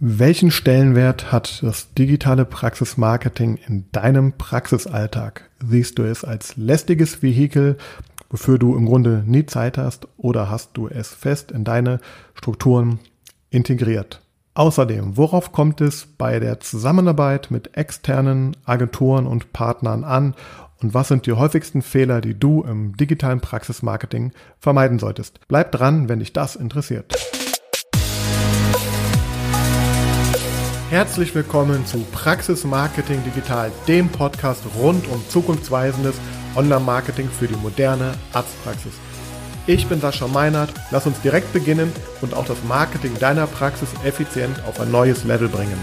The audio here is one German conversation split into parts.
Welchen Stellenwert hat das digitale Praxismarketing in deinem Praxisalltag? Siehst du es als lästiges Vehikel, wofür du im Grunde nie Zeit hast, oder hast du es fest in deine Strukturen integriert? Außerdem, worauf kommt es bei der Zusammenarbeit mit externen Agenturen und Partnern an und was sind die häufigsten Fehler, die du im digitalen Praxismarketing vermeiden solltest? Bleib dran, wenn dich das interessiert. Herzlich willkommen zu Praxis Marketing Digital, dem Podcast rund um zukunftsweisendes Online-Marketing für die moderne Arztpraxis. Ich bin Sascha Meinert, lass uns direkt beginnen und auch das Marketing deiner Praxis effizient auf ein neues Level bringen.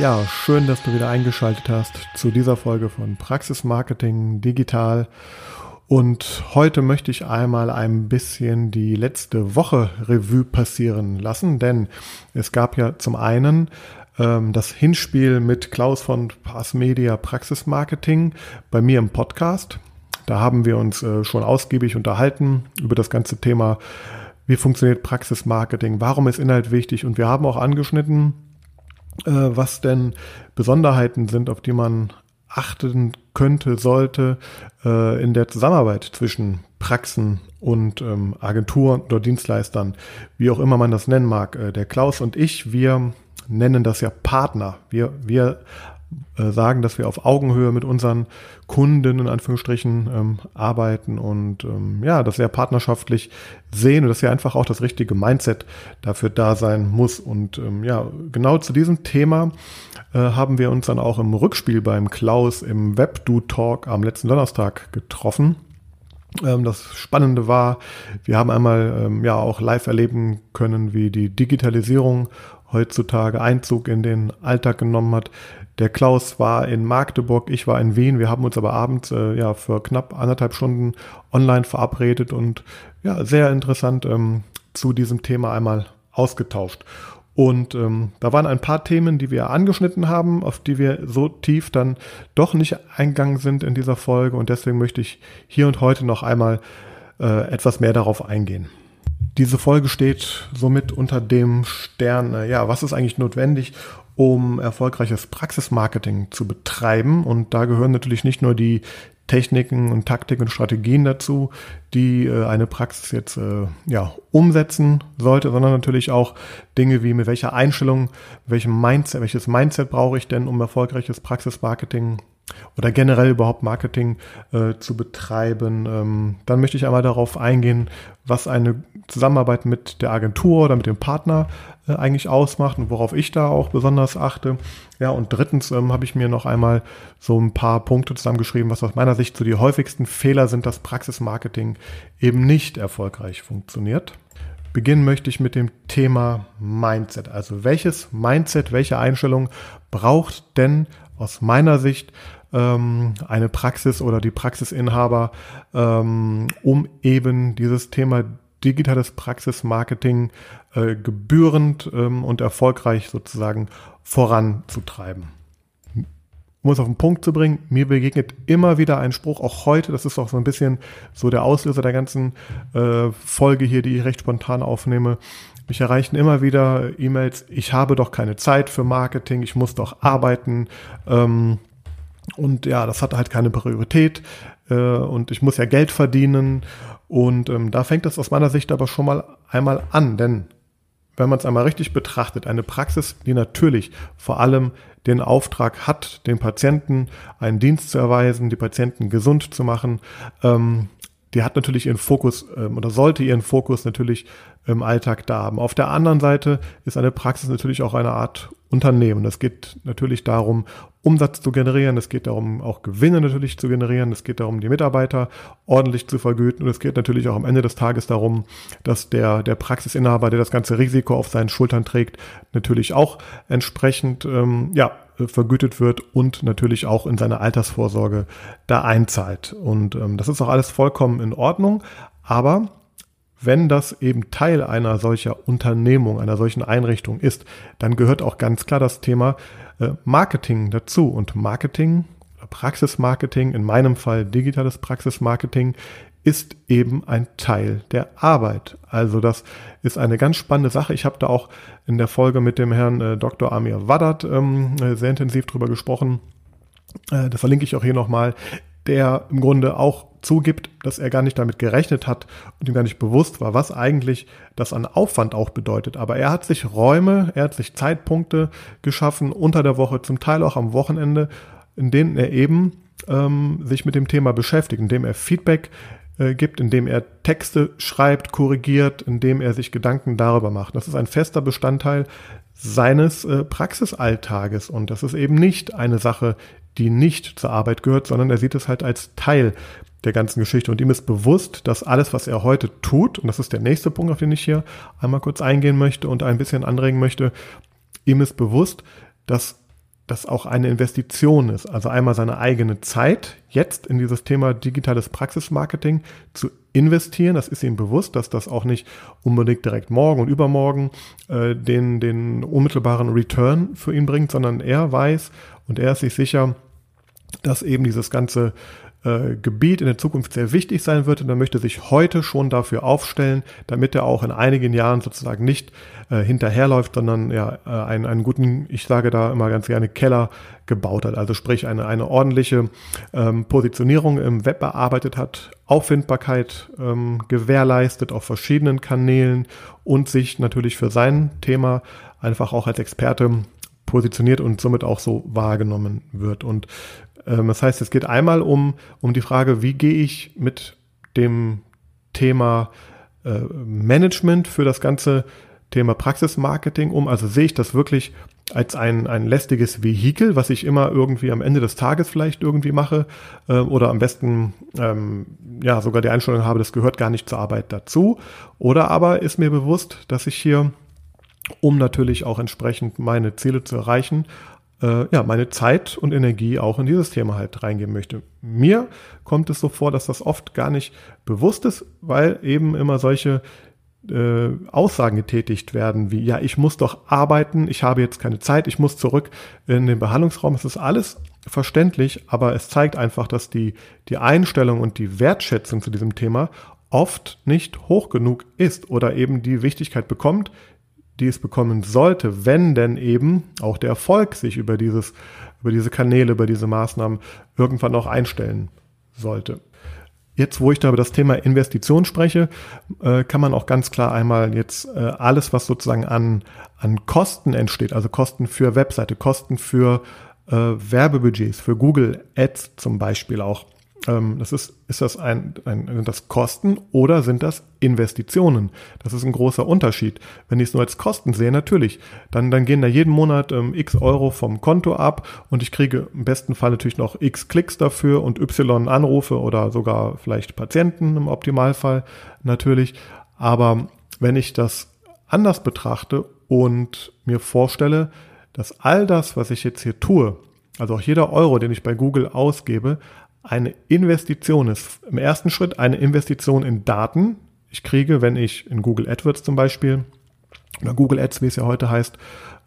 Ja, schön, dass du wieder eingeschaltet hast zu dieser Folge von Praxis Marketing Digital. Und heute möchte ich einmal ein bisschen die letzte Woche Revue passieren lassen, denn es gab ja zum einen ähm, das Hinspiel mit Klaus von Pass Media Praxis Marketing bei mir im Podcast. Da haben wir uns äh, schon ausgiebig unterhalten über das ganze Thema, wie funktioniert Praxis Marketing, warum ist Inhalt wichtig und wir haben auch angeschnitten, äh, was denn Besonderheiten sind, auf die man achten könnte, sollte äh, in der Zusammenarbeit zwischen Praxen und ähm, Agenturen oder Dienstleistern, wie auch immer man das nennen mag. Äh, der Klaus und ich, wir nennen das ja Partner. Wir, wir sagen, dass wir auf Augenhöhe mit unseren Kunden in Anführungsstrichen ähm, arbeiten und ähm, ja, das sehr partnerschaftlich sehen und dass ja einfach auch das richtige Mindset dafür da sein muss. Und ähm, ja, genau zu diesem Thema äh, haben wir uns dann auch im Rückspiel beim Klaus im Webdo Talk am letzten Donnerstag getroffen. Ähm, das Spannende war, wir haben einmal ähm, ja auch live erleben können, wie die Digitalisierung heutzutage Einzug in den Alltag genommen hat. Der Klaus war in Magdeburg, ich war in Wien. Wir haben uns aber abends äh, ja für knapp anderthalb Stunden online verabredet und ja sehr interessant ähm, zu diesem Thema einmal ausgetauscht. Und ähm, da waren ein paar Themen, die wir angeschnitten haben, auf die wir so tief dann doch nicht eingegangen sind in dieser Folge. Und deswegen möchte ich hier und heute noch einmal äh, etwas mehr darauf eingehen. Diese Folge steht somit unter dem Stern, äh, ja, was ist eigentlich notwendig, um erfolgreiches Praxismarketing zu betreiben. Und da gehören natürlich nicht nur die Techniken und Taktiken und Strategien dazu, die äh, eine Praxis jetzt äh, ja, umsetzen sollte, sondern natürlich auch Dinge wie mit welcher Einstellung, welchem Mindset, welches Mindset brauche ich denn, um erfolgreiches Praxismarketing oder generell überhaupt Marketing äh, zu betreiben. Ähm, dann möchte ich einmal darauf eingehen, was eine Zusammenarbeit mit der Agentur oder mit dem Partner äh, eigentlich ausmacht und worauf ich da auch besonders achte. Ja, und drittens ähm, habe ich mir noch einmal so ein paar Punkte zusammengeschrieben, was aus meiner Sicht so die häufigsten Fehler sind, dass Praxismarketing eben nicht erfolgreich funktioniert. Beginnen möchte ich mit dem Thema Mindset. Also welches Mindset, welche Einstellung braucht denn aus meiner Sicht ähm, eine Praxis oder die Praxisinhaber, ähm, um eben dieses Thema digitales Praxismarketing äh, gebührend ähm, und erfolgreich sozusagen voranzutreiben. Um es auf den Punkt zu bringen, mir begegnet immer wieder ein Spruch, auch heute, das ist auch so ein bisschen so der Auslöser der ganzen äh, Folge hier, die ich recht spontan aufnehme. Mich erreichen immer wieder E-Mails, ich habe doch keine Zeit für Marketing, ich muss doch arbeiten. Ähm, und ja, das hat halt keine Priorität äh, und ich muss ja Geld verdienen und ähm, da fängt es aus meiner Sicht aber schon mal einmal an, denn wenn man es einmal richtig betrachtet, eine Praxis, die natürlich vor allem den Auftrag hat, den Patienten einen Dienst zu erweisen, die Patienten gesund zu machen, ähm, die hat natürlich ihren Fokus ähm, oder sollte ihren Fokus natürlich im Alltag da haben. Auf der anderen Seite ist eine Praxis natürlich auch eine Art Unternehmen. Es geht natürlich darum, Umsatz zu generieren. Es geht darum, auch Gewinne natürlich zu generieren. Es geht darum, die Mitarbeiter ordentlich zu vergüten. Und es geht natürlich auch am Ende des Tages darum, dass der, der Praxisinhaber, der das ganze Risiko auf seinen Schultern trägt, natürlich auch entsprechend, ähm, ja, vergütet wird und natürlich auch in seine Altersvorsorge da einzahlt. Und ähm, das ist auch alles vollkommen in Ordnung. Aber wenn das eben Teil einer solcher Unternehmung, einer solchen Einrichtung ist, dann gehört auch ganz klar das Thema äh, Marketing dazu. Und Marketing, Praxismarketing, in meinem Fall digitales Praxismarketing, ist eben ein Teil der Arbeit. Also das ist eine ganz spannende Sache. Ich habe da auch in der Folge mit dem Herrn äh, Dr. Amir Wadat ähm, äh, sehr intensiv drüber gesprochen. Äh, das verlinke ich auch hier nochmal, der im Grunde auch zugibt, dass er gar nicht damit gerechnet hat und ihm gar nicht bewusst war, was eigentlich das an Aufwand auch bedeutet. Aber er hat sich Räume, er hat sich Zeitpunkte geschaffen unter der Woche, zum Teil auch am Wochenende, in denen er eben ähm, sich mit dem Thema beschäftigt, indem er Feedback äh, gibt, indem er Texte schreibt, korrigiert, indem er sich Gedanken darüber macht. Das ist ein fester Bestandteil seines äh, Praxisalltages und das ist eben nicht eine Sache, die nicht zur Arbeit gehört, sondern er sieht es halt als Teil der ganzen Geschichte und ihm ist bewusst, dass alles, was er heute tut, und das ist der nächste Punkt, auf den ich hier einmal kurz eingehen möchte und ein bisschen anregen möchte, ihm ist bewusst, dass das auch eine Investition ist. Also einmal seine eigene Zeit jetzt in dieses Thema digitales Praxismarketing zu investieren. Das ist ihm bewusst, dass das auch nicht unbedingt direkt morgen und übermorgen äh, den, den unmittelbaren Return für ihn bringt, sondern er weiß und er ist sich sicher, dass eben dieses ganze äh, Gebiet in der Zukunft sehr wichtig sein wird und er möchte sich heute schon dafür aufstellen, damit er auch in einigen Jahren sozusagen nicht äh, hinterherläuft, sondern ja äh, einen, einen guten, ich sage da immer ganz gerne Keller gebaut hat, also sprich eine, eine ordentliche ähm, Positionierung im Web bearbeitet hat, Auffindbarkeit ähm, gewährleistet auf verschiedenen Kanälen und sich natürlich für sein Thema einfach auch als Experte positioniert und somit auch so wahrgenommen wird. Und ähm, das heißt, es geht einmal um, um die Frage, wie gehe ich mit dem Thema äh, Management für das ganze Thema Praxismarketing um. Also sehe ich das wirklich als ein, ein lästiges Vehikel, was ich immer irgendwie am Ende des Tages vielleicht irgendwie mache äh, oder am besten ähm, ja sogar die Einstellung habe, das gehört gar nicht zur Arbeit dazu. Oder aber ist mir bewusst, dass ich hier, um natürlich auch entsprechend meine Ziele zu erreichen, äh, ja, meine Zeit und Energie auch in dieses Thema halt reingeben möchte. Mir kommt es so vor, dass das oft gar nicht bewusst ist, weil eben immer solche äh, Aussagen getätigt werden, wie ja, ich muss doch arbeiten, ich habe jetzt keine Zeit, ich muss zurück in den Behandlungsraum. Es ist alles verständlich, aber es zeigt einfach, dass die, die Einstellung und die Wertschätzung zu diesem Thema oft nicht hoch genug ist oder eben die Wichtigkeit bekommt, die es bekommen sollte, wenn denn eben auch der Erfolg sich über dieses, über diese Kanäle, über diese Maßnahmen irgendwann auch einstellen sollte. Jetzt, wo ich da über das Thema Investition spreche, äh, kann man auch ganz klar einmal jetzt äh, alles, was sozusagen an, an Kosten entsteht, also Kosten für Webseite, Kosten für äh, Werbebudgets, für Google Ads zum Beispiel auch, ähm, das ist, ist das ein, ein, sind das Kosten oder sind das Investitionen? Das ist ein großer Unterschied. Wenn ich es nur als Kosten sehe, natürlich, dann, dann gehen da jeden Monat ähm, x Euro vom Konto ab und ich kriege im besten Fall natürlich noch x Klicks dafür und y Anrufe oder sogar vielleicht Patienten im Optimalfall natürlich. Aber wenn ich das anders betrachte und mir vorstelle, dass all das, was ich jetzt hier tue, also auch jeder Euro, den ich bei Google ausgebe, eine Investition ist. Im ersten Schritt eine Investition in Daten. Ich kriege, wenn ich in Google AdWords zum Beispiel oder Google Ads, wie es ja heute heißt,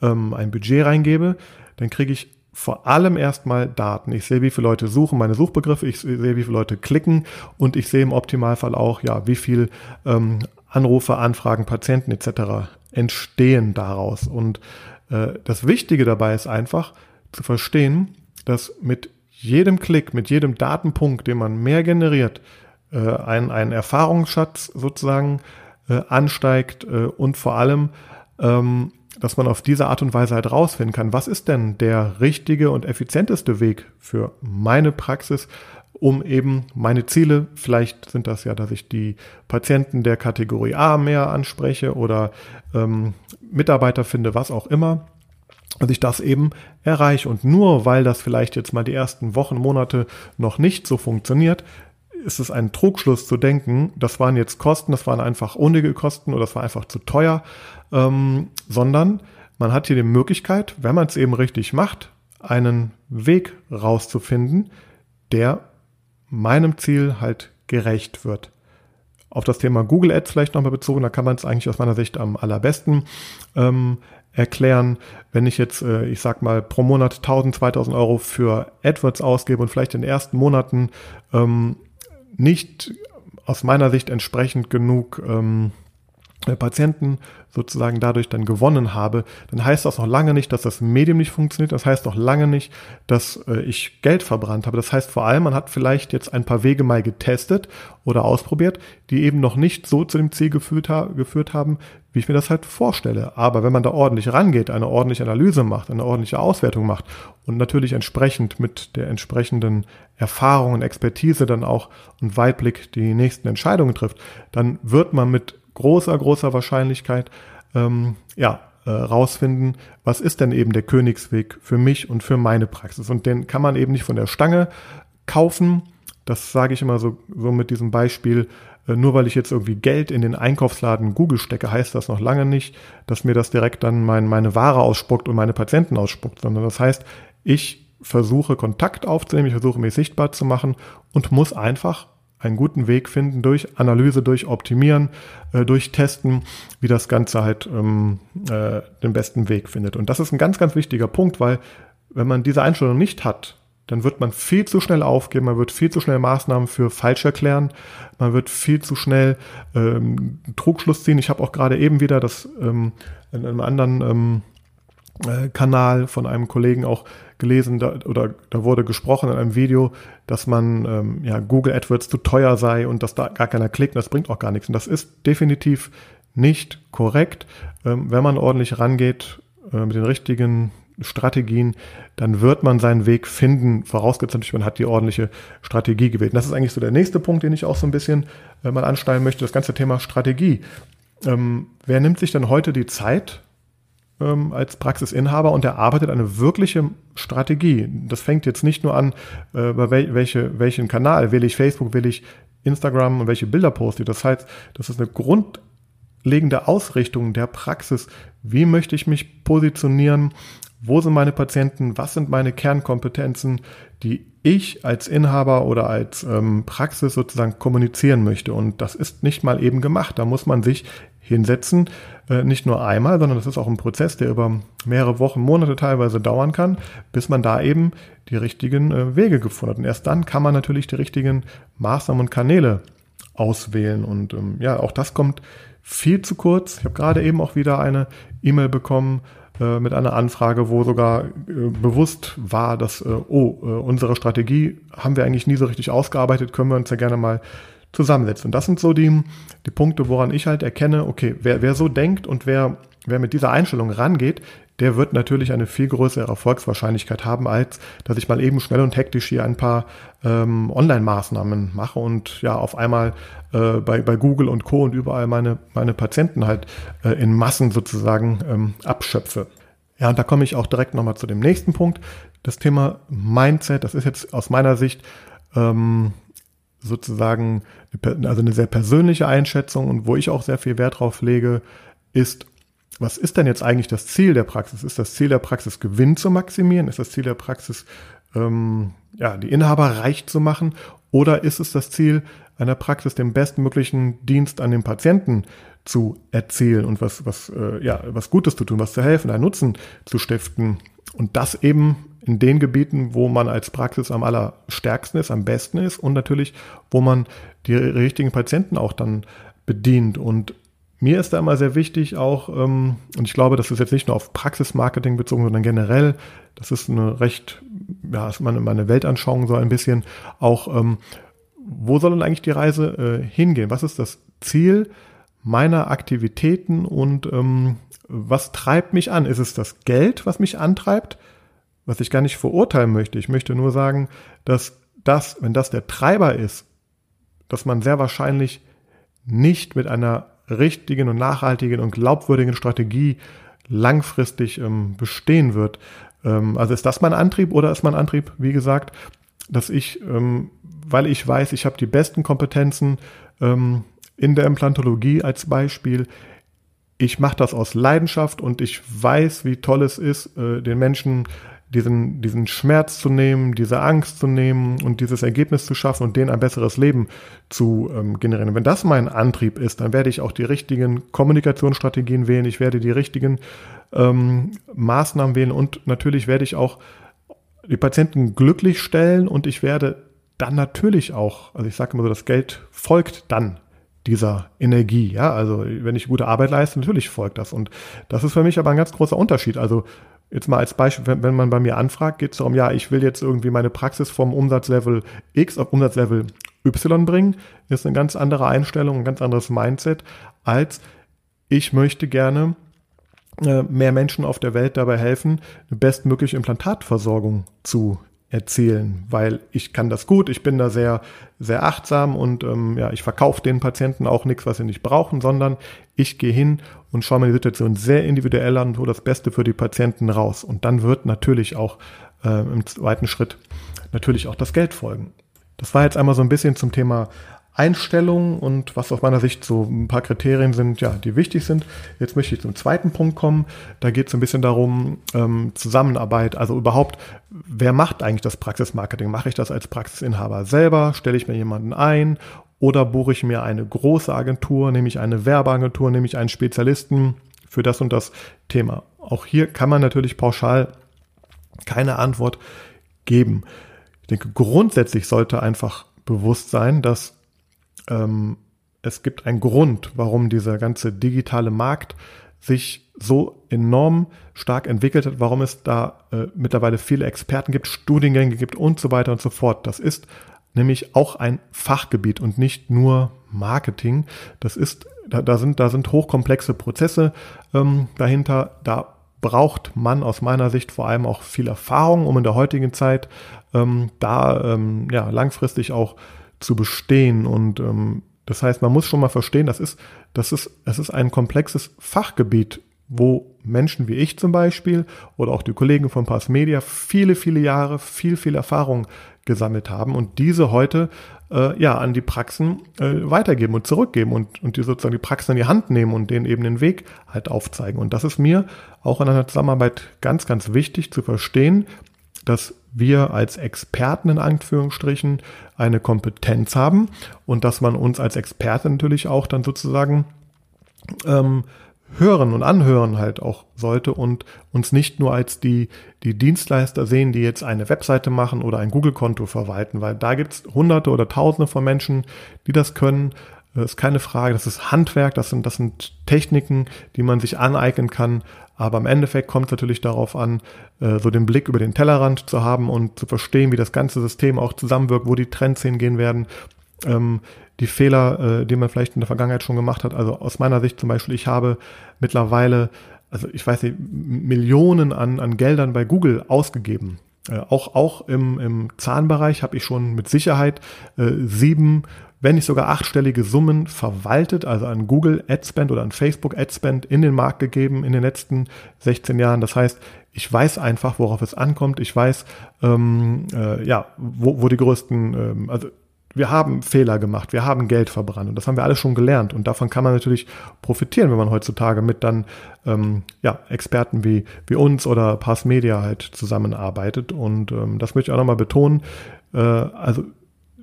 ähm, ein Budget reingebe, dann kriege ich vor allem erstmal Daten. Ich sehe, wie viele Leute suchen meine Suchbegriffe, ich sehe, wie viele Leute klicken und ich sehe im Optimalfall auch, ja, wie viel ähm, Anrufe, Anfragen, Patienten etc. entstehen daraus. Und äh, das Wichtige dabei ist einfach zu verstehen, dass mit jedem Klick, mit jedem Datenpunkt, den man mehr generiert, äh, ein, ein Erfahrungsschatz sozusagen äh, ansteigt äh, und vor allem, ähm, dass man auf diese Art und Weise halt rausfinden kann, was ist denn der richtige und effizienteste Weg für meine Praxis, um eben meine Ziele, vielleicht sind das ja, dass ich die Patienten der Kategorie A mehr anspreche oder ähm, Mitarbeiter finde, was auch immer, dass ich das eben erreiche. Und nur weil das vielleicht jetzt mal die ersten Wochen, Monate noch nicht so funktioniert, ist es ein Trugschluss zu denken, das waren jetzt Kosten, das waren einfach unnötige Kosten oder das war einfach zu teuer, ähm, sondern man hat hier die Möglichkeit, wenn man es eben richtig macht, einen Weg rauszufinden, der meinem Ziel halt gerecht wird. Auf das Thema Google Ads vielleicht nochmal bezogen, da kann man es eigentlich aus meiner Sicht am allerbesten ähm, erklären, wenn ich jetzt, äh, ich sag mal, pro Monat 1000, 2000 Euro für AdWords ausgebe und vielleicht in den ersten Monaten ähm, nicht aus meiner Sicht entsprechend genug ähm, äh, Patienten sozusagen dadurch dann gewonnen habe, dann heißt das noch lange nicht, dass das Medium nicht funktioniert. Das heißt noch lange nicht, dass äh, ich Geld verbrannt habe. Das heißt vor allem, man hat vielleicht jetzt ein paar Wege mal getestet oder ausprobiert, die eben noch nicht so zu dem Ziel geführt, geführt haben, wie ich mir das halt vorstelle. Aber wenn man da ordentlich rangeht, eine ordentliche Analyse macht, eine ordentliche Auswertung macht und natürlich entsprechend mit der entsprechenden Erfahrung und Expertise dann auch und Weitblick die nächsten Entscheidungen trifft, dann wird man mit großer, großer Wahrscheinlichkeit ähm, ja, äh, rausfinden, was ist denn eben der Königsweg für mich und für meine Praxis. Und den kann man eben nicht von der Stange kaufen. Das sage ich immer so, so mit diesem Beispiel. Äh, nur weil ich jetzt irgendwie Geld in den Einkaufsladen Google stecke, heißt das noch lange nicht, dass mir das direkt dann mein, meine Ware ausspuckt und meine Patienten ausspuckt, sondern das heißt, ich versuche Kontakt aufzunehmen, ich versuche mich sichtbar zu machen und muss einfach einen guten Weg finden durch Analyse, durch Optimieren, äh, durch Testen, wie das Ganze halt ähm, äh, den besten Weg findet. Und das ist ein ganz, ganz wichtiger Punkt, weil wenn man diese Einstellung nicht hat, dann wird man viel zu schnell aufgeben, man wird viel zu schnell Maßnahmen für falsch erklären, man wird viel zu schnell ähm, Trugschluss ziehen. Ich habe auch gerade eben wieder das ähm, in einem anderen ähm, äh, Kanal von einem Kollegen auch gelesen da, oder da wurde gesprochen in einem Video, dass man ähm, ja Google AdWords zu teuer sei und dass da gar keiner klickt. Das bringt auch gar nichts. Und das ist definitiv nicht korrekt. Ähm, wenn man ordentlich rangeht äh, mit den richtigen Strategien, dann wird man seinen Weg finden, vorausgesetzt man hat die ordentliche Strategie gewählt. Und das ist eigentlich so der nächste Punkt, den ich auch so ein bisschen äh, mal anschneiden möchte, das ganze Thema Strategie. Ähm, wer nimmt sich denn heute die Zeit, ähm, als Praxisinhaber und er arbeitet eine wirkliche Strategie. Das fängt jetzt nicht nur an, äh, bei wel welche, welchen Kanal wähle ich Facebook, wähle ich Instagram und welche Bilder poste ich. Das heißt, das ist eine grundlegende Ausrichtung der Praxis. Wie möchte ich mich positionieren? Wo sind meine Patienten? Was sind meine Kernkompetenzen, die ich als Inhaber oder als ähm, Praxis sozusagen kommunizieren möchte? Und das ist nicht mal eben gemacht. Da muss man sich hinsetzen. Äh, nicht nur einmal, sondern das ist auch ein Prozess, der über mehrere Wochen, Monate teilweise dauern kann, bis man da eben die richtigen äh, Wege gefunden hat. Und erst dann kann man natürlich die richtigen Maßnahmen und Kanäle auswählen. Und ähm, ja, auch das kommt viel zu kurz. Ich habe gerade eben auch wieder eine E-Mail bekommen äh, mit einer Anfrage, wo sogar bewusst war, dass, oh, unsere Strategie haben wir eigentlich nie so richtig ausgearbeitet, können wir uns ja gerne mal zusammensetzt. Und das sind so die, die Punkte, woran ich halt erkenne, okay, wer, wer so denkt und wer, wer mit dieser Einstellung rangeht, der wird natürlich eine viel größere Erfolgswahrscheinlichkeit haben, als dass ich mal eben schnell und hektisch hier ein paar ähm, Online-Maßnahmen mache und ja auf einmal äh, bei, bei Google und Co. und überall meine, meine Patienten halt äh, in Massen sozusagen ähm, abschöpfe. Ja, und da komme ich auch direkt nochmal zu dem nächsten Punkt. Das Thema Mindset, das ist jetzt aus meiner Sicht ähm, sozusagen, also eine sehr persönliche Einschätzung und wo ich auch sehr viel Wert drauf lege, ist, was ist denn jetzt eigentlich das Ziel der Praxis? Ist das Ziel der Praxis, Gewinn zu maximieren? Ist das Ziel der Praxis, ähm, ja, die Inhaber reich zu machen? Oder ist es das Ziel einer Praxis, den bestmöglichen Dienst an den Patienten zu erzielen und was, was, äh, ja, was Gutes zu tun, was zu helfen, einen Nutzen zu stiften? Und das eben in den Gebieten, wo man als Praxis am allerstärksten ist, am besten ist und natürlich, wo man die richtigen Patienten auch dann bedient. Und mir ist da immer sehr wichtig auch, ähm, und ich glaube, das ist jetzt nicht nur auf Praxismarketing bezogen, sondern generell, das ist eine recht, ja, ist meine, Weltanschauung so ein bisschen auch, ähm, wo soll denn eigentlich die Reise äh, hingehen? Was ist das Ziel meiner Aktivitäten und ähm, was treibt mich an? Ist es das Geld, was mich antreibt? Was ich gar nicht verurteilen möchte. Ich möchte nur sagen, dass das, wenn das der Treiber ist, dass man sehr wahrscheinlich nicht mit einer richtigen und nachhaltigen und glaubwürdigen Strategie langfristig ähm, bestehen wird. Ähm, also ist das mein Antrieb oder ist mein Antrieb, wie gesagt, dass ich, ähm, weil ich weiß, ich habe die besten Kompetenzen ähm, in der Implantologie als Beispiel, ich mache das aus Leidenschaft und ich weiß, wie toll es ist, äh, den Menschen diesen, diesen Schmerz zu nehmen, diese Angst zu nehmen und dieses Ergebnis zu schaffen und denen ein besseres Leben zu ähm, generieren. Wenn das mein Antrieb ist, dann werde ich auch die richtigen Kommunikationsstrategien wählen, ich werde die richtigen ähm, Maßnahmen wählen und natürlich werde ich auch die Patienten glücklich stellen und ich werde dann natürlich auch, also ich sage immer so, das Geld folgt dann dieser Energie. Ja, also wenn ich gute Arbeit leiste, natürlich folgt das. Und das ist für mich aber ein ganz großer Unterschied. Also jetzt mal als Beispiel, wenn, wenn man bei mir anfragt, geht es darum, ja, ich will jetzt irgendwie meine Praxis vom Umsatzlevel X auf Umsatzlevel Y bringen, ist eine ganz andere Einstellung, ein ganz anderes Mindset, als ich möchte gerne äh, mehr Menschen auf der Welt dabei helfen, eine bestmögliche Implantatversorgung zu erzählen, weil ich kann das gut, ich bin da sehr, sehr achtsam und ähm, ja, ich verkaufe den Patienten auch nichts, was sie nicht brauchen, sondern ich gehe hin und schaue mir die Situation sehr individuell an und hole das Beste für die Patienten raus. Und dann wird natürlich auch äh, im zweiten Schritt natürlich auch das Geld folgen. Das war jetzt einmal so ein bisschen zum Thema Einstellungen und was aus meiner Sicht so ein paar Kriterien sind, ja, die wichtig sind. Jetzt möchte ich zum zweiten Punkt kommen. Da geht es ein bisschen darum, ähm, Zusammenarbeit, also überhaupt, wer macht eigentlich das Praxismarketing? Mache ich das als Praxisinhaber selber? Stelle ich mir jemanden ein? Oder buche ich mir eine große Agentur, nehme ich eine Werbeagentur, nehme ich einen Spezialisten für das und das Thema? Auch hier kann man natürlich pauschal keine Antwort geben. Ich denke, grundsätzlich sollte einfach bewusst sein, dass ähm, es gibt einen Grund, warum dieser ganze digitale Markt sich so enorm stark entwickelt hat, warum es da äh, mittlerweile viele Experten gibt, Studiengänge gibt und so weiter und so fort. Das ist nämlich auch ein Fachgebiet und nicht nur Marketing. Das ist, da, da sind, da sind hochkomplexe Prozesse ähm, dahinter. Da braucht man aus meiner Sicht vor allem auch viel Erfahrung, um in der heutigen Zeit ähm, da ähm, ja, langfristig auch zu bestehen. Und ähm, das heißt, man muss schon mal verstehen, das ist, das ist, es ist ein komplexes Fachgebiet, wo Menschen wie ich zum Beispiel oder auch die Kollegen von Pass Media viele, viele Jahre, viel, viel Erfahrung gesammelt haben und diese heute äh, ja an die Praxen äh, weitergeben und zurückgeben und, und die sozusagen die Praxen in die Hand nehmen und denen eben den Weg halt aufzeigen. Und das ist mir auch in einer Zusammenarbeit ganz, ganz wichtig zu verstehen, dass wir als Experten in Anführungsstrichen eine Kompetenz haben und dass man uns als Experte natürlich auch dann sozusagen ähm, hören und anhören halt auch sollte und uns nicht nur als die, die Dienstleister sehen, die jetzt eine Webseite machen oder ein Google-Konto verwalten, weil da gibt's hunderte oder tausende von Menschen, die das können. Das ist keine Frage, das ist Handwerk, das sind, das sind Techniken, die man sich aneignen kann. Aber im Endeffekt kommt es natürlich darauf an, äh, so den Blick über den Tellerrand zu haben und zu verstehen, wie das ganze System auch zusammenwirkt, wo die Trends hingehen werden. Ähm, die Fehler, äh, die man vielleicht in der Vergangenheit schon gemacht hat. Also aus meiner Sicht zum Beispiel, ich habe mittlerweile, also ich weiß nicht, Millionen an, an Geldern bei Google ausgegeben. Äh, auch, auch im, im Zahnbereich habe ich schon mit Sicherheit äh, sieben, wenn nicht sogar achtstellige Summen verwaltet, also an Google Adspend oder an Facebook Adspend in den Markt gegeben in den letzten 16 Jahren. Das heißt, ich weiß einfach, worauf es ankommt. Ich weiß, ähm, äh, ja, wo, wo die größten, ähm, also wir haben Fehler gemacht, wir haben Geld verbrannt und das haben wir alles schon gelernt und davon kann man natürlich profitieren, wenn man heutzutage mit dann ähm, ja, Experten wie, wie uns oder Pass Media halt zusammenarbeitet und ähm, das möchte ich auch nochmal betonen, äh, also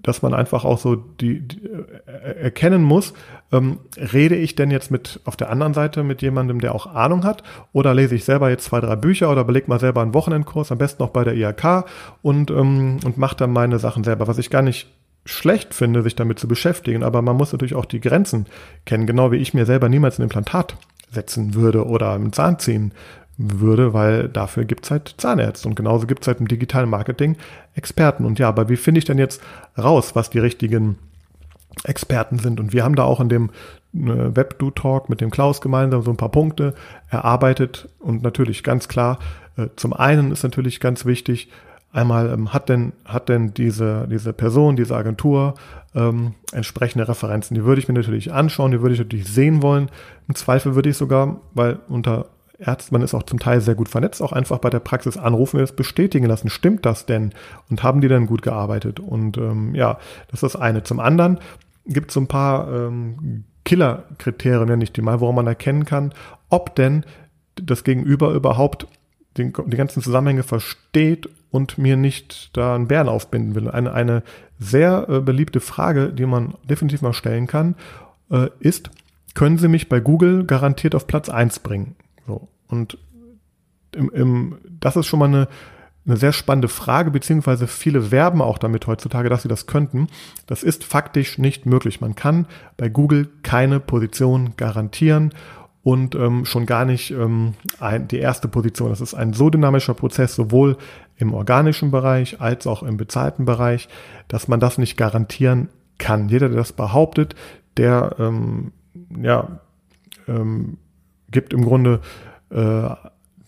dass man einfach auch so die, die äh, erkennen muss, ähm, rede ich denn jetzt mit auf der anderen Seite mit jemandem, der auch Ahnung hat, oder lese ich selber jetzt zwei, drei Bücher oder beleg mal selber einen Wochenendkurs, am besten noch bei der IHK und, ähm, und mache dann meine Sachen selber, was ich gar nicht schlecht finde, sich damit zu beschäftigen, aber man muss natürlich auch die Grenzen kennen, genau wie ich mir selber niemals ein Implantat setzen würde oder einen Zahn ziehen würde, weil dafür gibt's halt Zahnärzte und genauso gibt's halt im digitalen Marketing Experten. Und ja, aber wie finde ich denn jetzt raus, was die richtigen Experten sind? Und wir haben da auch in dem äh, Webdo-Talk mit dem Klaus gemeinsam so ein paar Punkte erarbeitet und natürlich ganz klar, äh, zum einen ist natürlich ganz wichtig, Einmal ähm, hat denn hat denn diese diese Person, diese Agentur ähm, entsprechende Referenzen. Die würde ich mir natürlich anschauen, die würde ich natürlich sehen wollen. Im Zweifel würde ich sogar, weil unter Ärzten, man ist auch zum Teil sehr gut vernetzt, auch einfach bei der Praxis anrufen und das bestätigen lassen. Stimmt das denn? Und haben die denn gut gearbeitet? Und ähm, ja, das ist das eine. Zum anderen gibt es so ein paar ähm, Killer-Kriterien, nenne ich die mal, woran man erkennen kann, ob denn das Gegenüber überhaupt den, die ganzen Zusammenhänge versteht und mir nicht da einen Bären aufbinden will. Eine, eine sehr äh, beliebte Frage, die man definitiv mal stellen kann, äh, ist, können Sie mich bei Google garantiert auf Platz eins bringen? So. Und im, im, das ist schon mal eine, eine sehr spannende Frage, beziehungsweise viele werben auch damit heutzutage, dass sie das könnten. Das ist faktisch nicht möglich. Man kann bei Google keine Position garantieren und ähm, schon gar nicht ähm, ein, die erste Position. Das ist ein so dynamischer Prozess, sowohl im organischen Bereich als auch im bezahlten Bereich, dass man das nicht garantieren kann. Jeder, der das behauptet, der ähm, ja, ähm, gibt im Grunde äh,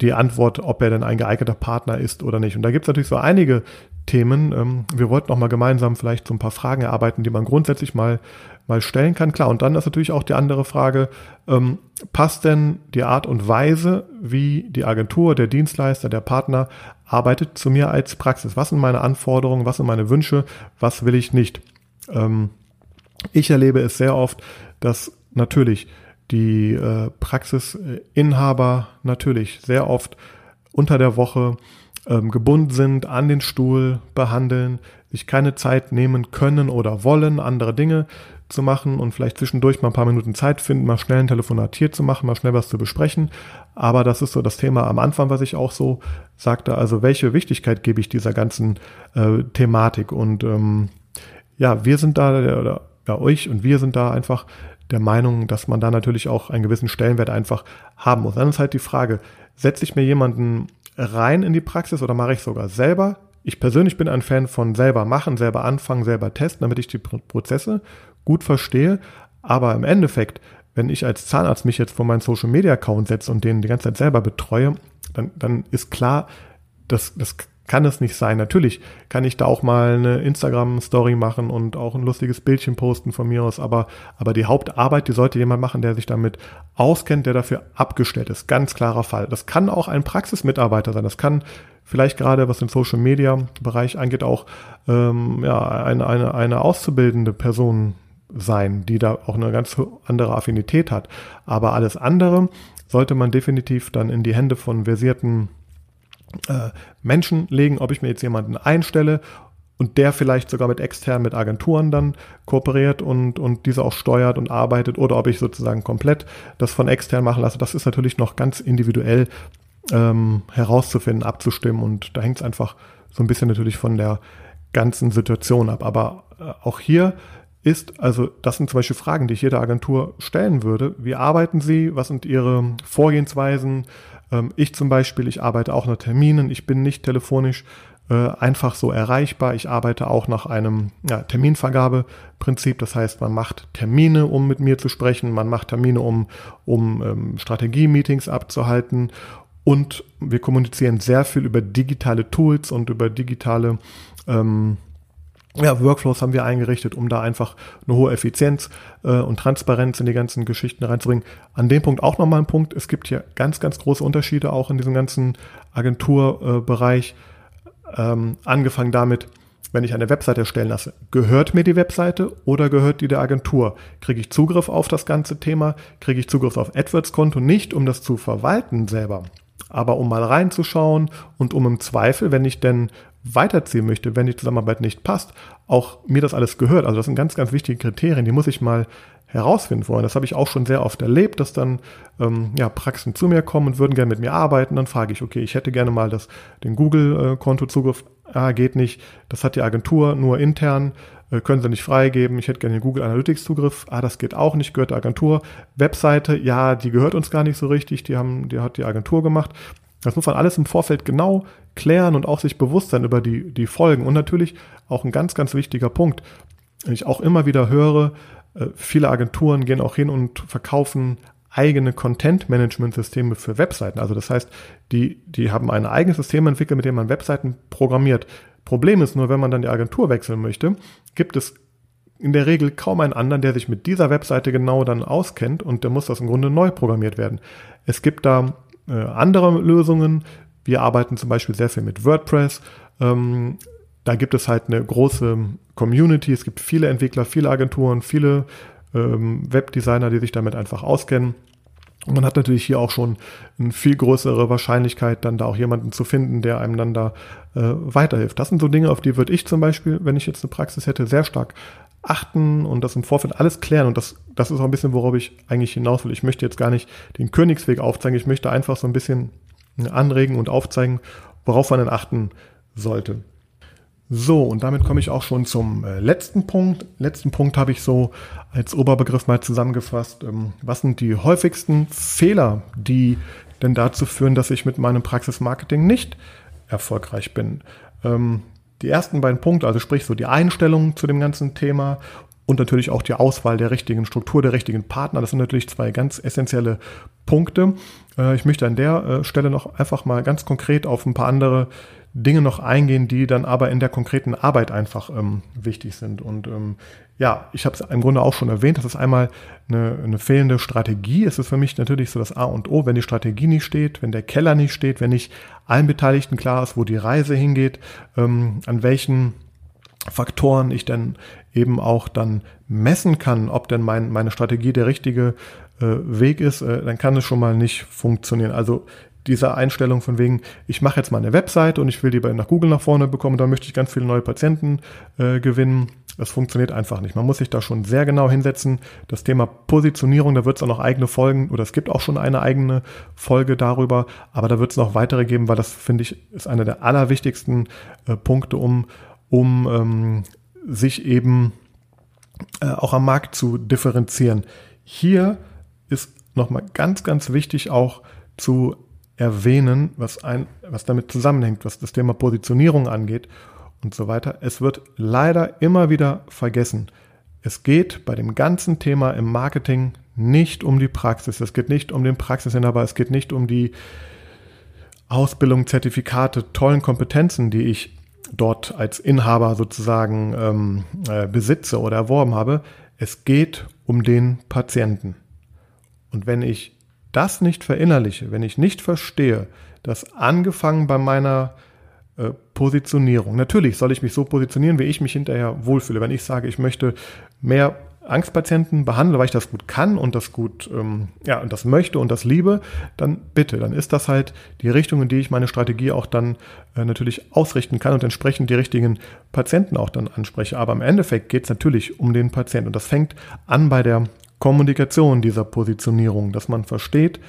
die Antwort, ob er denn ein geeigneter Partner ist oder nicht. Und da gibt es natürlich so einige Themen. Ähm, wir wollten noch mal gemeinsam vielleicht so ein paar Fragen erarbeiten, die man grundsätzlich mal, mal stellen kann. Klar, und dann ist natürlich auch die andere Frage, ähm, passt denn die Art und Weise, wie die Agentur, der Dienstleister, der Partner arbeitet zu mir als Praxis? Was sind meine Anforderungen? Was sind meine Wünsche? Was will ich nicht? Ähm, ich erlebe es sehr oft, dass natürlich die äh, Praxisinhaber natürlich sehr oft unter der Woche ähm, gebunden sind, an den Stuhl behandeln, sich keine Zeit nehmen können oder wollen, andere Dinge zu machen und vielleicht zwischendurch mal ein paar Minuten Zeit finden, mal schnell ein Telefonat hier zu machen, mal schnell was zu besprechen. Aber das ist so das Thema am Anfang, was ich auch so sagte. Also welche Wichtigkeit gebe ich dieser ganzen äh, Thematik? Und ähm, ja, wir sind da, oder ja, euch und wir sind da einfach der Meinung, dass man da natürlich auch einen gewissen Stellenwert einfach haben muss. Dann ist halt die Frage, setze ich mir jemanden rein in die Praxis oder mache ich sogar selber? Ich persönlich bin ein Fan von selber machen, selber anfangen, selber testen, damit ich die Prozesse gut verstehe. Aber im Endeffekt, wenn ich als Zahnarzt mich jetzt vor meinen Social Media Account setze und den die ganze Zeit selber betreue, dann, dann ist klar, dass das kann es nicht sein. Natürlich kann ich da auch mal eine Instagram-Story machen und auch ein lustiges Bildchen posten von mir aus, aber, aber die Hauptarbeit, die sollte jemand machen, der sich damit auskennt, der dafür abgestellt ist. Ganz klarer Fall. Das kann auch ein Praxismitarbeiter sein. Das kann vielleicht gerade, was den Social-Media-Bereich angeht, auch ähm, ja, eine, eine, eine auszubildende Person sein, die da auch eine ganz andere Affinität hat. Aber alles andere sollte man definitiv dann in die Hände von versierten äh, Menschen legen, ob ich mir jetzt jemanden einstelle und der vielleicht sogar mit extern, mit Agenturen dann kooperiert und, und diese auch steuert und arbeitet oder ob ich sozusagen komplett das von extern machen lasse. Das ist natürlich noch ganz individuell ähm, herauszufinden, abzustimmen und da hängt es einfach so ein bisschen natürlich von der ganzen Situation ab. Aber äh, auch hier ist, also das sind zum Beispiel Fragen, die ich jeder Agentur stellen würde. Wie arbeiten Sie? Was sind Ihre Vorgehensweisen? Ähm, ich zum Beispiel, ich arbeite auch nach Terminen, ich bin nicht telefonisch äh, einfach so erreichbar. Ich arbeite auch nach einem ja, Terminvergabeprinzip. Das heißt, man macht Termine, um mit mir zu sprechen, man macht Termine, um, um ähm, Strategie-Meetings abzuhalten. Und wir kommunizieren sehr viel über digitale Tools und über digitale ähm, ja, Workflows haben wir eingerichtet, um da einfach eine hohe Effizienz äh, und Transparenz in die ganzen Geschichten reinzubringen. An dem Punkt auch nochmal ein Punkt. Es gibt hier ganz, ganz große Unterschiede auch in diesem ganzen Agenturbereich. Äh, ähm, angefangen damit, wenn ich eine Webseite erstellen lasse, gehört mir die Webseite oder gehört die der Agentur? Kriege ich Zugriff auf das ganze Thema? Kriege ich Zugriff auf AdWords-Konto? Nicht, um das zu verwalten selber, aber um mal reinzuschauen und um im Zweifel, wenn ich denn weiterziehen möchte, wenn die Zusammenarbeit nicht passt, auch mir das alles gehört. Also das sind ganz, ganz wichtige Kriterien, die muss ich mal herausfinden wollen. Das habe ich auch schon sehr oft erlebt, dass dann ähm, ja, Praxen zu mir kommen und würden gerne mit mir arbeiten. Dann frage ich, okay, ich hätte gerne mal das, den Google-Konto-Zugriff. Ah, geht nicht. Das hat die Agentur nur intern. Äh, können sie nicht freigeben. Ich hätte gerne den Google Analytics-Zugriff. Ah, das geht auch nicht. Gehört der Agentur. Webseite, ja, die gehört uns gar nicht so richtig. Die haben, die hat die Agentur gemacht. Das muss man alles im Vorfeld genau klären und auch sich bewusst sein über die, die Folgen. Und natürlich auch ein ganz, ganz wichtiger Punkt, den ich auch immer wieder höre, äh, viele Agenturen gehen auch hin und verkaufen eigene Content-Management-Systeme für Webseiten. Also das heißt, die, die haben ein eigenes System entwickelt, mit dem man Webseiten programmiert. Problem ist nur, wenn man dann die Agentur wechseln möchte, gibt es in der Regel kaum einen anderen, der sich mit dieser Webseite genau dann auskennt und der muss das im Grunde neu programmiert werden. Es gibt da äh, andere Lösungen. Wir arbeiten zum Beispiel sehr viel mit WordPress. Ähm, da gibt es halt eine große Community. Es gibt viele Entwickler, viele Agenturen, viele ähm, Webdesigner, die sich damit einfach auskennen. Und man hat natürlich hier auch schon eine viel größere Wahrscheinlichkeit, dann da auch jemanden zu finden, der einem dann da äh, weiterhilft. Das sind so Dinge, auf die würde ich zum Beispiel, wenn ich jetzt eine Praxis hätte, sehr stark achten und das im Vorfeld alles klären. Und das, das ist auch ein bisschen, worauf ich eigentlich hinaus will. Ich möchte jetzt gar nicht den Königsweg aufzeigen. Ich möchte einfach so ein bisschen anregen und aufzeigen, worauf man denn achten sollte. So, und damit komme ich auch schon zum äh, letzten Punkt. Letzten Punkt habe ich so als Oberbegriff mal zusammengefasst. Ähm, was sind die häufigsten Fehler, die denn dazu führen, dass ich mit meinem Praxismarketing nicht erfolgreich bin? Ähm, die ersten beiden Punkte, also sprich so die Einstellung zu dem ganzen Thema und natürlich auch die Auswahl der richtigen Struktur, der richtigen Partner. Das sind natürlich zwei ganz essentielle Punkte. Äh, ich möchte an der äh, Stelle noch einfach mal ganz konkret auf ein paar andere Dinge noch eingehen, die dann aber in der konkreten Arbeit einfach ähm, wichtig sind. Und ähm, ja, ich habe es im Grunde auch schon erwähnt, das ist einmal eine, eine fehlende Strategie. Es ist für mich natürlich so das A und O, wenn die Strategie nicht steht, wenn der Keller nicht steht, wenn nicht allen Beteiligten klar ist, wo die Reise hingeht, ähm, an welchen Faktoren ich dann eben auch dann messen kann, ob denn mein, meine Strategie der richtige äh, Weg ist, äh, dann kann es schon mal nicht funktionieren. Also diese Einstellung von wegen, ich mache jetzt mal eine Webseite und ich will die bei nach Google nach vorne bekommen, da möchte ich ganz viele neue Patienten äh, gewinnen. Das funktioniert einfach nicht. Man muss sich da schon sehr genau hinsetzen. Das Thema Positionierung, da wird es auch noch eigene Folgen oder es gibt auch schon eine eigene Folge darüber, aber da wird es noch weitere geben, weil das finde ich ist einer der allerwichtigsten äh, Punkte, um, um ähm, sich eben äh, auch am Markt zu differenzieren. Hier ist nochmal ganz, ganz wichtig auch zu erwähnen, was, ein, was damit zusammenhängt, was das Thema Positionierung angeht und so weiter. Es wird leider immer wieder vergessen. Es geht bei dem ganzen Thema im Marketing nicht um die Praxis. Es geht nicht um den Praxisinhaber. Es geht nicht um die Ausbildung, Zertifikate, tollen Kompetenzen, die ich dort als Inhaber sozusagen ähm, äh, besitze oder erworben habe. Es geht um den Patienten. Und wenn ich das nicht verinnerliche, wenn ich nicht verstehe, dass angefangen bei meiner äh, Positionierung, natürlich soll ich mich so positionieren, wie ich mich hinterher wohlfühle. Wenn ich sage, ich möchte mehr Angstpatienten behandeln, weil ich das gut kann und das gut, ähm, ja, und das möchte und das liebe, dann bitte, dann ist das halt die Richtung, in die ich meine Strategie auch dann äh, natürlich ausrichten kann und entsprechend die richtigen Patienten auch dann anspreche. Aber im Endeffekt geht es natürlich um den Patienten und das fängt an bei der Kommunikation dieser Positionierung, dass man versteht,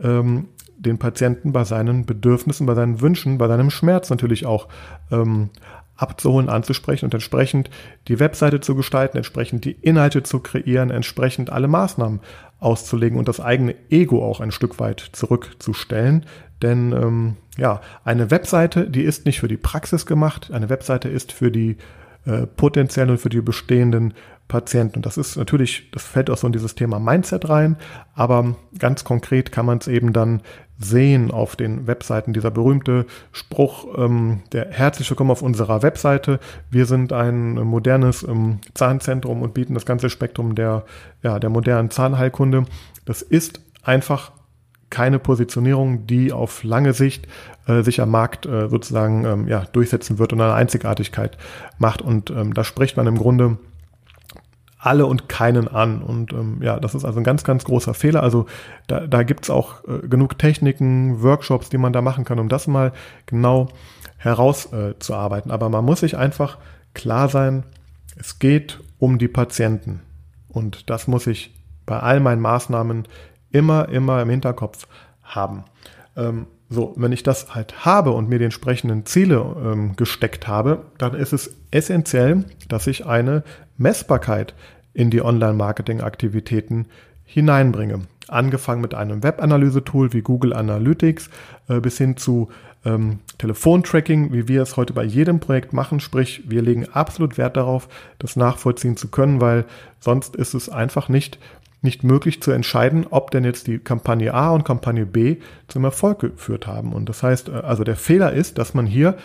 ähm, den Patienten bei seinen Bedürfnissen, bei seinen Wünschen, bei seinem Schmerz natürlich auch ähm, abzuholen, anzusprechen und entsprechend die Webseite zu gestalten, entsprechend die Inhalte zu kreieren, entsprechend alle Maßnahmen auszulegen und das eigene Ego auch ein Stück weit zurückzustellen. Denn ähm, ja, eine Webseite, die ist nicht für die Praxis gemacht, eine Webseite ist für die äh, potenziellen und für die bestehenden Patienten. Und das ist natürlich, das fällt auch so in dieses Thema Mindset rein, aber ganz konkret kann man es eben dann sehen auf den Webseiten. Dieser berühmte Spruch, ähm, der herzlich willkommen auf unserer Webseite. Wir sind ein modernes ähm, Zahnzentrum und bieten das ganze Spektrum der, ja, der modernen Zahnheilkunde. Das ist einfach keine Positionierung, die auf lange Sicht äh, sich am Markt äh, sozusagen ähm, ja, durchsetzen wird und eine Einzigartigkeit macht. Und ähm, da spricht man im Grunde alle und keinen an. Und ähm, ja, das ist also ein ganz, ganz großer Fehler. Also da, da gibt auch äh, genug Techniken, Workshops, die man da machen kann, um das mal genau herauszuarbeiten. Äh, Aber man muss sich einfach klar sein, es geht um die Patienten. Und das muss ich bei all meinen Maßnahmen immer, immer im Hinterkopf haben. Ähm, so, wenn ich das halt habe und mir die entsprechenden Ziele ähm, gesteckt habe, dann ist es essentiell, dass ich eine Messbarkeit in die Online-Marketing-Aktivitäten hineinbringe. Angefangen mit einem Web-Analyse-Tool wie Google Analytics äh, bis hin zu ähm, Telefontracking, wie wir es heute bei jedem Projekt machen. Sprich, wir legen absolut Wert darauf, das nachvollziehen zu können, weil sonst ist es einfach nicht nicht möglich zu entscheiden, ob denn jetzt die Kampagne A und Kampagne B zum Erfolg geführt haben. Und das heißt, äh, also der Fehler ist, dass man hier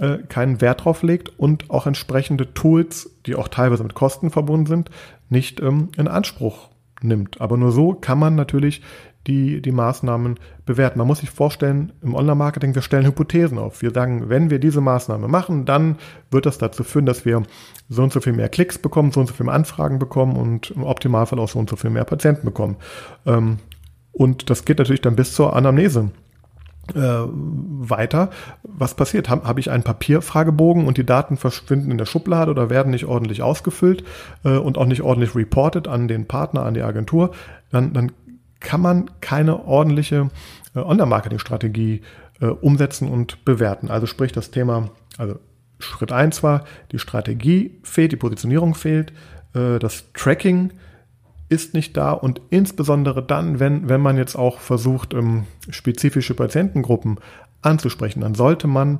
äh, keinen Wert drauf legt und auch entsprechende Tools, die auch teilweise mit Kosten verbunden sind, nicht ähm, in Anspruch nimmt. Aber nur so kann man natürlich die, die Maßnahmen bewerten. Man muss sich vorstellen, im Online-Marketing, wir stellen Hypothesen auf. Wir sagen, wenn wir diese Maßnahme machen, dann wird das dazu führen, dass wir so und so viel mehr Klicks bekommen, so und so viel mehr Anfragen bekommen und im Optimalfall auch so und so viel mehr Patienten bekommen. Ähm, und das geht natürlich dann bis zur Anamnese äh, weiter. Was passiert? Habe hab ich einen Papierfragebogen und die Daten verschwinden in der Schublade oder werden nicht ordentlich ausgefüllt äh, und auch nicht ordentlich reported an den Partner, an die Agentur, dann, dann kann man keine ordentliche äh, Online-Marketing-Strategie äh, umsetzen und bewerten. Also sprich das Thema, also Schritt eins war, die Strategie fehlt, die Positionierung fehlt, äh, das Tracking ist nicht da und insbesondere dann, wenn, wenn man jetzt auch versucht, ähm, spezifische Patientengruppen anzusprechen, dann sollte man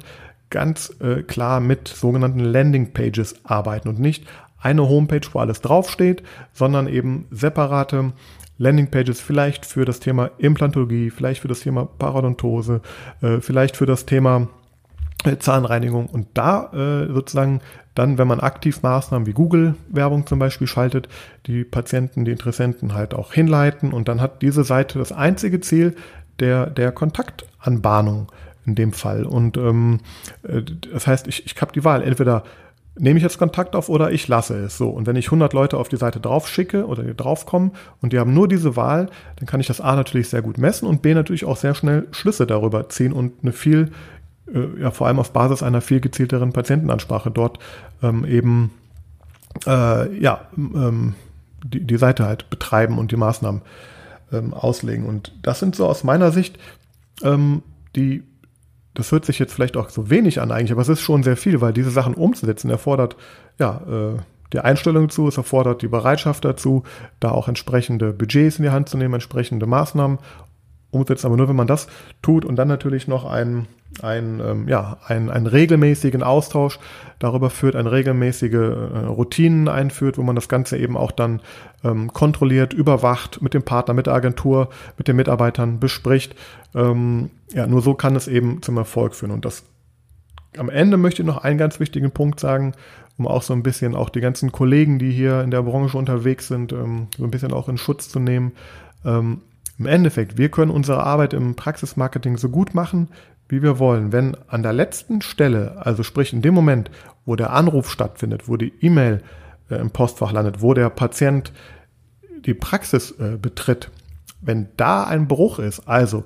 ganz äh, klar mit sogenannten Landing Pages arbeiten und nicht eine Homepage, wo alles draufsteht, sondern eben separate Landing Pages vielleicht für das Thema Implantologie, vielleicht für das Thema Parodontose, äh, vielleicht für das Thema äh, Zahnreinigung. Und da sozusagen dann, wenn man aktiv Maßnahmen wie Google-Werbung zum Beispiel schaltet, die Patienten, die Interessenten halt auch hinleiten und dann hat diese Seite das einzige Ziel der, der Kontaktanbahnung in dem Fall. Und ähm, äh, das heißt, ich, ich habe die Wahl, entweder nehme ich jetzt Kontakt auf oder ich lasse es so. Und wenn ich 100 Leute auf die Seite drauf schicke oder die draufkommen und die haben nur diese Wahl, dann kann ich das A natürlich sehr gut messen und B natürlich auch sehr schnell Schlüsse darüber ziehen und eine viel äh, ja vor allem auf Basis einer viel gezielteren Patientenansprache dort ähm, eben äh, ja ähm, die, die Seite halt betreiben und die Maßnahmen ähm, auslegen. Und das sind so aus meiner Sicht ähm, die das hört sich jetzt vielleicht auch so wenig an eigentlich, aber es ist schon sehr viel, weil diese Sachen umzusetzen erfordert ja äh, die Einstellung zu, es erfordert die Bereitschaft dazu, da auch entsprechende Budgets in die Hand zu nehmen, entsprechende Maßnahmen umsetzen, aber nur wenn man das tut und dann natürlich noch einen, einen, ähm, ja, einen, einen regelmäßigen Austausch darüber führt, eine regelmäßige äh, Routinen einführt, wo man das Ganze eben auch dann ähm, kontrolliert, überwacht, mit dem Partner, mit der Agentur, mit den Mitarbeitern bespricht. Ähm, ja, nur so kann es eben zum Erfolg führen. Und das am Ende möchte ich noch einen ganz wichtigen Punkt sagen, um auch so ein bisschen auch die ganzen Kollegen, die hier in der Branche unterwegs sind, ähm, so ein bisschen auch in Schutz zu nehmen. Im Endeffekt, wir können unsere Arbeit im Praxismarketing so gut machen, wie wir wollen. Wenn an der letzten Stelle, also sprich in dem Moment, wo der Anruf stattfindet, wo die E-Mail äh, im Postfach landet, wo der Patient die Praxis äh, betritt, wenn da ein Bruch ist, also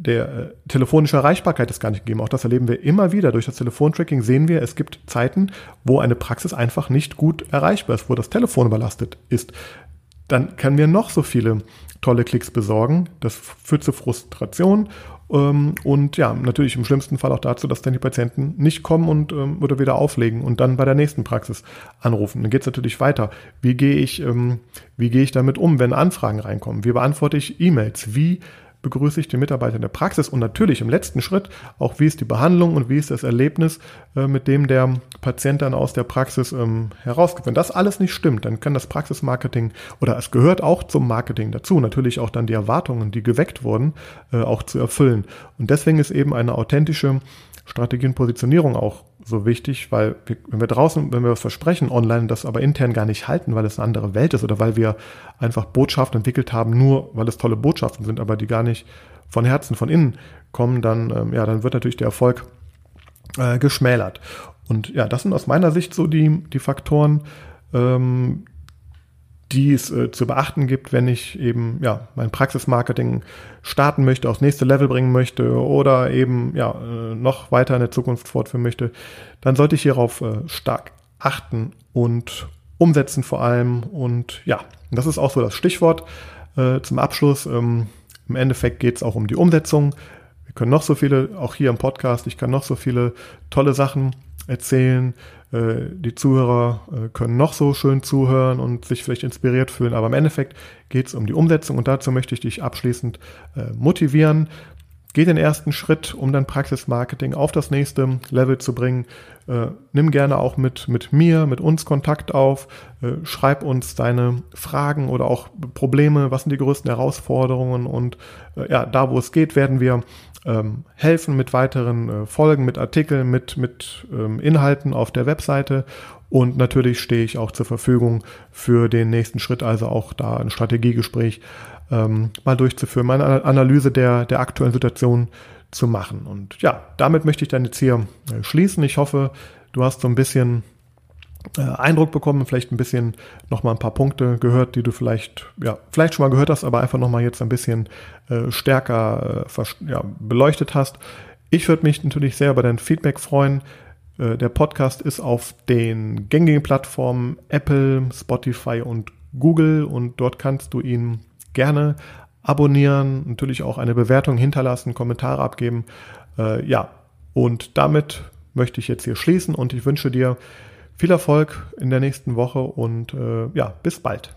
der äh, telefonische Erreichbarkeit ist gar nicht gegeben. Auch das erleben wir immer wieder. Durch das Telefontracking sehen wir, es gibt Zeiten, wo eine Praxis einfach nicht gut erreichbar ist, wo das Telefon überlastet ist. Dann können wir noch so viele tolle Klicks besorgen. Das führt zu Frustration ähm, und ja, natürlich im schlimmsten Fall auch dazu, dass dann die Patienten nicht kommen und ähm, oder wieder auflegen und dann bei der nächsten Praxis anrufen. Dann geht es natürlich weiter. Wie gehe ich, ähm, wie gehe ich damit um, wenn Anfragen reinkommen? Wie beantworte ich E-Mails? Wie begrüße ich den Mitarbeiter in der Praxis und natürlich im letzten Schritt auch, wie ist die Behandlung und wie ist das Erlebnis, äh, mit dem der Patient dann aus der Praxis ähm, herausgeht. Wenn das alles nicht stimmt, dann kann das Praxismarketing oder es gehört auch zum Marketing dazu, natürlich auch dann die Erwartungen, die geweckt wurden, äh, auch zu erfüllen. Und deswegen ist eben eine authentische Strategie und Positionierung auch so wichtig, weil wir, wenn wir draußen, wenn wir was versprechen online, das aber intern gar nicht halten, weil es eine andere Welt ist oder weil wir einfach Botschaften entwickelt haben, nur weil es tolle Botschaften sind, aber die gar nicht von Herzen, von innen kommen, dann, ähm, ja, dann wird natürlich der Erfolg äh, geschmälert. Und ja, das sind aus meiner Sicht so die, die Faktoren, ähm, die es äh, zu beachten gibt, wenn ich eben ja mein Praxismarketing starten möchte, aufs nächste Level bringen möchte oder eben ja äh, noch weiter in der Zukunft fortführen möchte, dann sollte ich hierauf äh, stark achten und umsetzen vor allem. Und ja, das ist auch so das Stichwort äh, zum Abschluss. Ähm, Im Endeffekt geht es auch um die Umsetzung. Wir können noch so viele, auch hier im Podcast, ich kann noch so viele tolle Sachen erzählen. Äh, die Zuhörer äh, können noch so schön zuhören und sich vielleicht inspiriert fühlen, aber im Endeffekt geht es um die Umsetzung und dazu möchte ich dich abschließend äh, motivieren. Geh den ersten Schritt, um dein Praxismarketing auf das nächste Level zu bringen. nimm gerne auch mit, mit mir, mit uns Kontakt auf. schreib uns deine Fragen oder auch Probleme. Was sind die größten Herausforderungen? Und ja, da wo es geht, werden wir ähm, helfen mit weiteren äh, Folgen, mit Artikeln, mit, mit ähm, Inhalten auf der Webseite. Und natürlich stehe ich auch zur Verfügung für den nächsten Schritt, also auch da ein Strategiegespräch ähm, mal durchzuführen, meine Analyse der, der aktuellen Situation zu machen. Und ja, damit möchte ich dann jetzt hier äh, schließen. Ich hoffe, du hast so ein bisschen Eindruck bekommen, vielleicht ein bisschen nochmal ein paar Punkte gehört, die du vielleicht, ja, vielleicht schon mal gehört hast, aber einfach nochmal jetzt ein bisschen äh, stärker äh, ja, beleuchtet hast. Ich würde mich natürlich sehr über dein Feedback freuen. Äh, der Podcast ist auf den gängigen Plattformen Apple, Spotify und Google und dort kannst du ihn gerne abonnieren, natürlich auch eine Bewertung hinterlassen, Kommentare abgeben. Äh, ja, und damit möchte ich jetzt hier schließen und ich wünsche dir viel Erfolg in der nächsten Woche und äh, ja, bis bald.